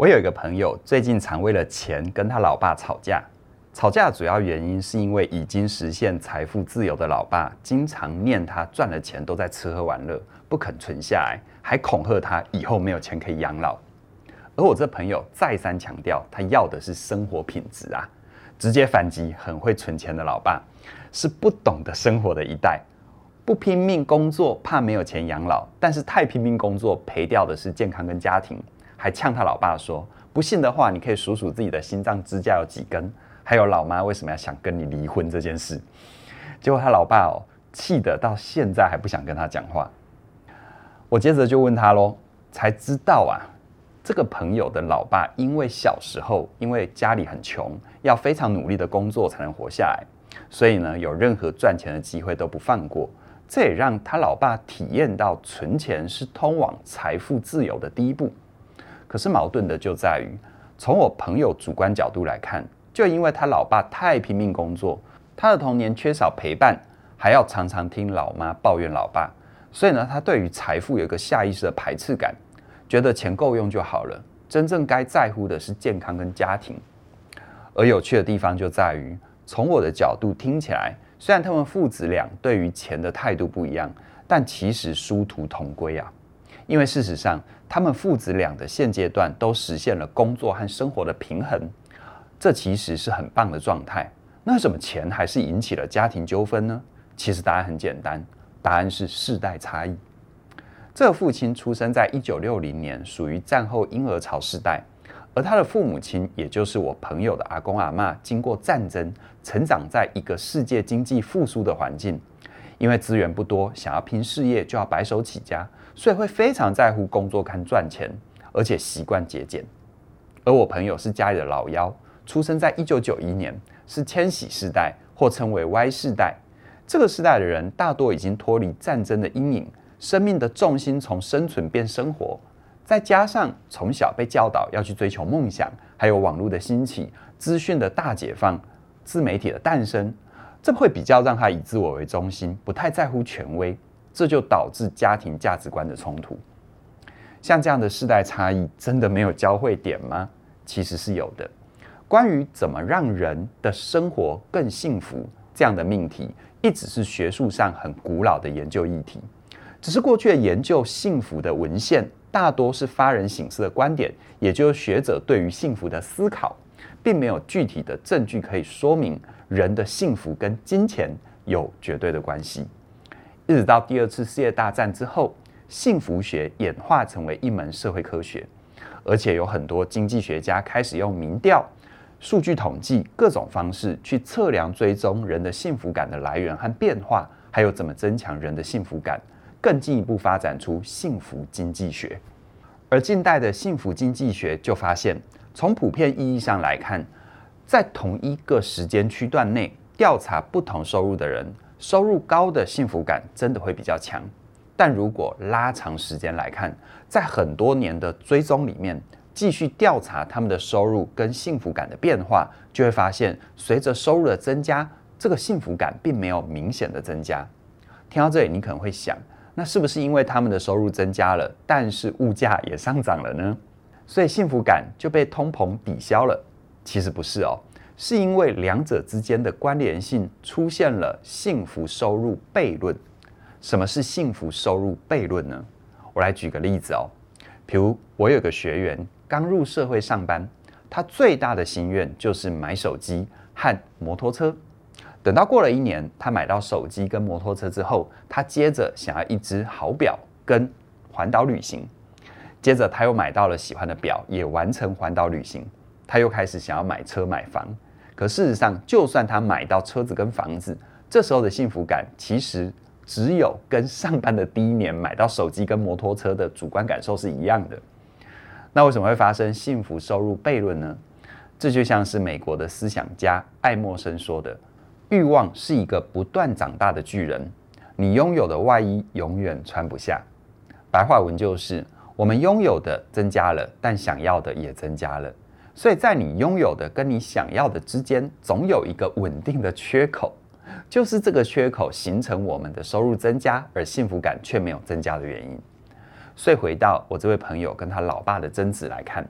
我有一个朋友，最近常为了钱跟他老爸吵架。吵架主要原因是因为已经实现财富自由的老爸，经常念他赚了钱都在吃喝玩乐，不肯存下来，还恐吓他以后没有钱可以养老。而我这朋友再三强调，他要的是生活品质啊，直接反击很会存钱的老爸，是不懂得生活的一代，不拼命工作怕没有钱养老，但是太拼命工作赔掉的是健康跟家庭。还呛他老爸说：“不信的话，你可以数数自己的心脏支架有几根，还有老妈为什么要想跟你离婚这件事。”结果他老爸哦，气得到现在还不想跟他讲话。我接着就问他喽，才知道啊，这个朋友的老爸因为小时候因为家里很穷，要非常努力的工作才能活下来，所以呢，有任何赚钱的机会都不放过。这也让他老爸体验到存钱是通往财富自由的第一步。可是矛盾的就在于，从我朋友主观角度来看，就因为他老爸太拼命工作，他的童年缺少陪伴，还要常常听老妈抱怨老爸，所以呢，他对于财富有一个下意识的排斥感，觉得钱够用就好了，真正该在乎的是健康跟家庭。而有趣的地方就在于，从我的角度听起来，虽然他们父子俩对于钱的态度不一样，但其实殊途同归啊。因为事实上，他们父子俩的现阶段都实现了工作和生活的平衡，这其实是很棒的状态。那为什么钱还是引起了家庭纠纷呢？其实答案很简单，答案是世代差异。这个父亲出生在一九六零年，属于战后婴儿潮世代，而他的父母亲，也就是我朋友的阿公阿嬷，经过战争，成长在一个世界经济复苏的环境。因为资源不多，想要拼事业就要白手起家，所以会非常在乎工作跟赚钱，而且习惯节俭。而我朋友是家里的老幺，出生在一九九一年，是千禧世代，或称为 Y 世代。这个世代的人大多已经脱离战争的阴影，生命的重心从生存变生活，再加上从小被教导要去追求梦想，还有网络的兴起、资讯的大解放、自媒体的诞生。这会比较让他以自我为中心，不太在乎权威，这就导致家庭价值观的冲突。像这样的世代差异，真的没有交汇点吗？其实是有的。关于怎么让人的生活更幸福这样的命题，一直是学术上很古老的研究议题。只是过去的研究幸福的文献，大多是发人省思的观点，也就是学者对于幸福的思考，并没有具体的证据可以说明。人的幸福跟金钱有绝对的关系，一直到第二次世界大战之后，幸福学演化成为一门社会科学，而且有很多经济学家开始用民调、数据统计各种方式去测量、追踪人的幸福感的来源和变化，还有怎么增强人的幸福感，更进一步发展出幸福经济学。而近代的幸福经济学就发现，从普遍意义上来看，在同一个时间区段内调查不同收入的人，收入高的幸福感真的会比较强。但如果拉长时间来看，在很多年的追踪里面，继续调查他们的收入跟幸福感的变化，就会发现，随着收入的增加，这个幸福感并没有明显的增加。听到这里，你可能会想，那是不是因为他们的收入增加了，但是物价也上涨了呢？所以幸福感就被通膨抵消了？其实不是哦，是因为两者之间的关联性出现了幸福收入悖论。什么是幸福收入悖论呢？我来举个例子哦，比如我有个学员刚入社会上班，他最大的心愿就是买手机和摩托车。等到过了一年，他买到手机跟摩托车之后，他接着想要一只好表跟环岛旅行。接着他又买到了喜欢的表，也完成环岛旅行。他又开始想要买车买房，可事实上，就算他买到车子跟房子，这时候的幸福感其实只有跟上班的第一年买到手机跟摩托车的主观感受是一样的。那为什么会发生幸福收入悖论呢？这就像是美国的思想家爱默生说的：“欲望是一个不断长大的巨人，你拥有的外衣永远穿不下。”白话文就是：我们拥有的增加了，但想要的也增加了。所以在你拥有的跟你想要的之间，总有一个稳定的缺口，就是这个缺口形成我们的收入增加，而幸福感却没有增加的原因。所以回到我这位朋友跟他老爸的争执来看，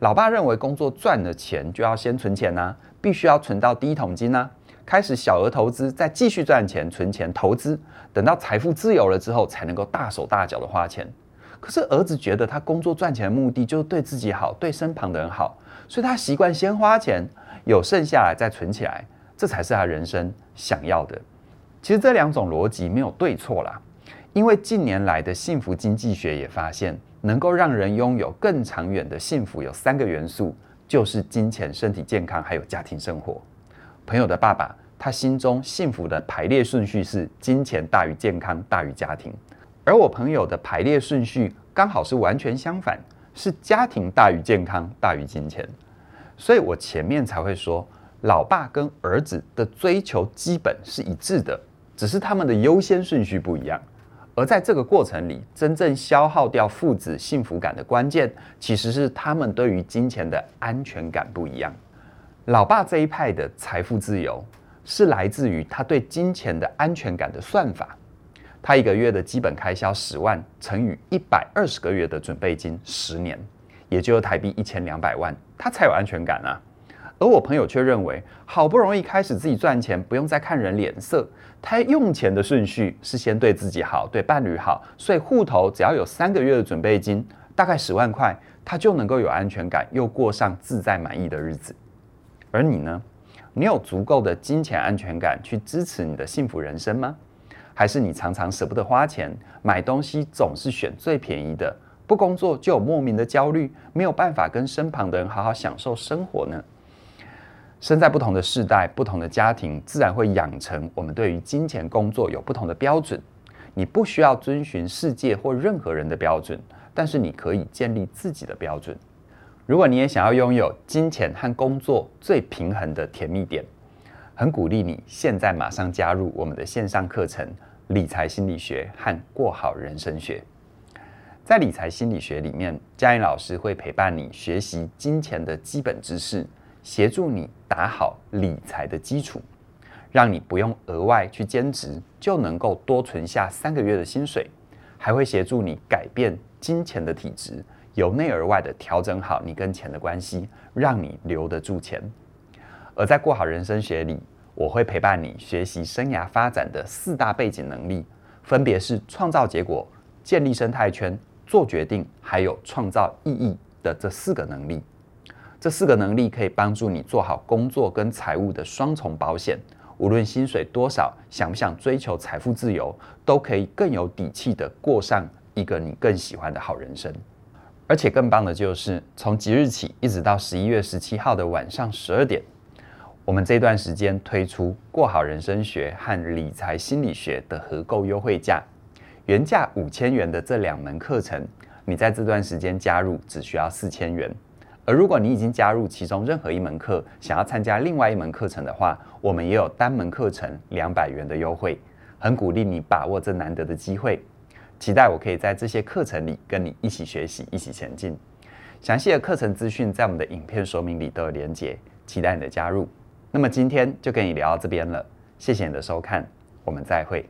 老爸认为工作赚了钱就要先存钱呐、必须要存到第一桶金呐、开始小额投资，再继续赚钱存钱投资，等到财富自由了之后，才能够大手大脚的花钱。可是儿子觉得他工作赚钱的目的就是对自己好，对身旁的人好，所以他习惯先花钱，有剩下来再存起来，这才是他人生想要的。其实这两种逻辑没有对错啦，因为近年来的幸福经济学也发现。能够让人拥有更长远的幸福有三个元素，就是金钱、身体健康，还有家庭生活。朋友的爸爸，他心中幸福的排列顺序是金钱大于健康大于家庭，而我朋友的排列顺序刚好是完全相反，是家庭大于健康大于金钱。所以我前面才会说，老爸跟儿子的追求基本是一致的，只是他们的优先顺序不一样。而在这个过程里，真正消耗掉父子幸福感的关键，其实是他们对于金钱的安全感不一样。老爸这一派的财富自由，是来自于他对金钱的安全感的算法。他一个月的基本开销十万，乘以一百二十个月的准备金，十年，也就是台币一千两百万，他才有安全感啊。而我朋友却认为，好不容易开始自己赚钱，不用再看人脸色。他用钱的顺序是先对自己好，对伴侣好，所以户头只要有三个月的准备金，大概十万块，他就能够有安全感，又过上自在满意的日子。而你呢？你有足够的金钱安全感去支持你的幸福人生吗？还是你常常舍不得花钱，买东西总是选最便宜的，不工作就有莫名的焦虑，没有办法跟身旁的人好好享受生活呢？生在不同的世代、不同的家庭，自然会养成我们对于金钱、工作有不同的标准。你不需要遵循世界或任何人的标准，但是你可以建立自己的标准。如果你也想要拥有金钱和工作最平衡的甜蜜点，很鼓励你现在马上加入我们的线上课程《理财心理学》和过好人生学。在理财心理学里面，嘉玲老师会陪伴你学习金钱的基本知识。协助你打好理财的基础，让你不用额外去兼职，就能够多存下三个月的薪水，还会协助你改变金钱的体质，由内而外的调整好你跟钱的关系，让你留得住钱。而在过好人生学里，我会陪伴你学习生涯发展的四大背景能力，分别是创造结果、建立生态圈、做决定，还有创造意义的这四个能力。这四个能力可以帮助你做好工作跟财务的双重保险，无论薪水多少，想不想追求财富自由，都可以更有底气地过上一个你更喜欢的好人生。而且更棒的就是，从即日起一直到十一月十七号的晚上十二点，我们这段时间推出《过好人生学》和《理财心理学》的合购优惠价，原价五千元的这两门课程，你在这段时间加入只需要四千元。而如果你已经加入其中任何一门课，想要参加另外一门课程的话，我们也有单门课程两百元的优惠，很鼓励你把握这难得的机会。期待我可以在这些课程里跟你一起学习，一起前进。详细的课程资讯在我们的影片说明里都有连结，期待你的加入。那么今天就跟你聊到这边了，谢谢你的收看，我们再会。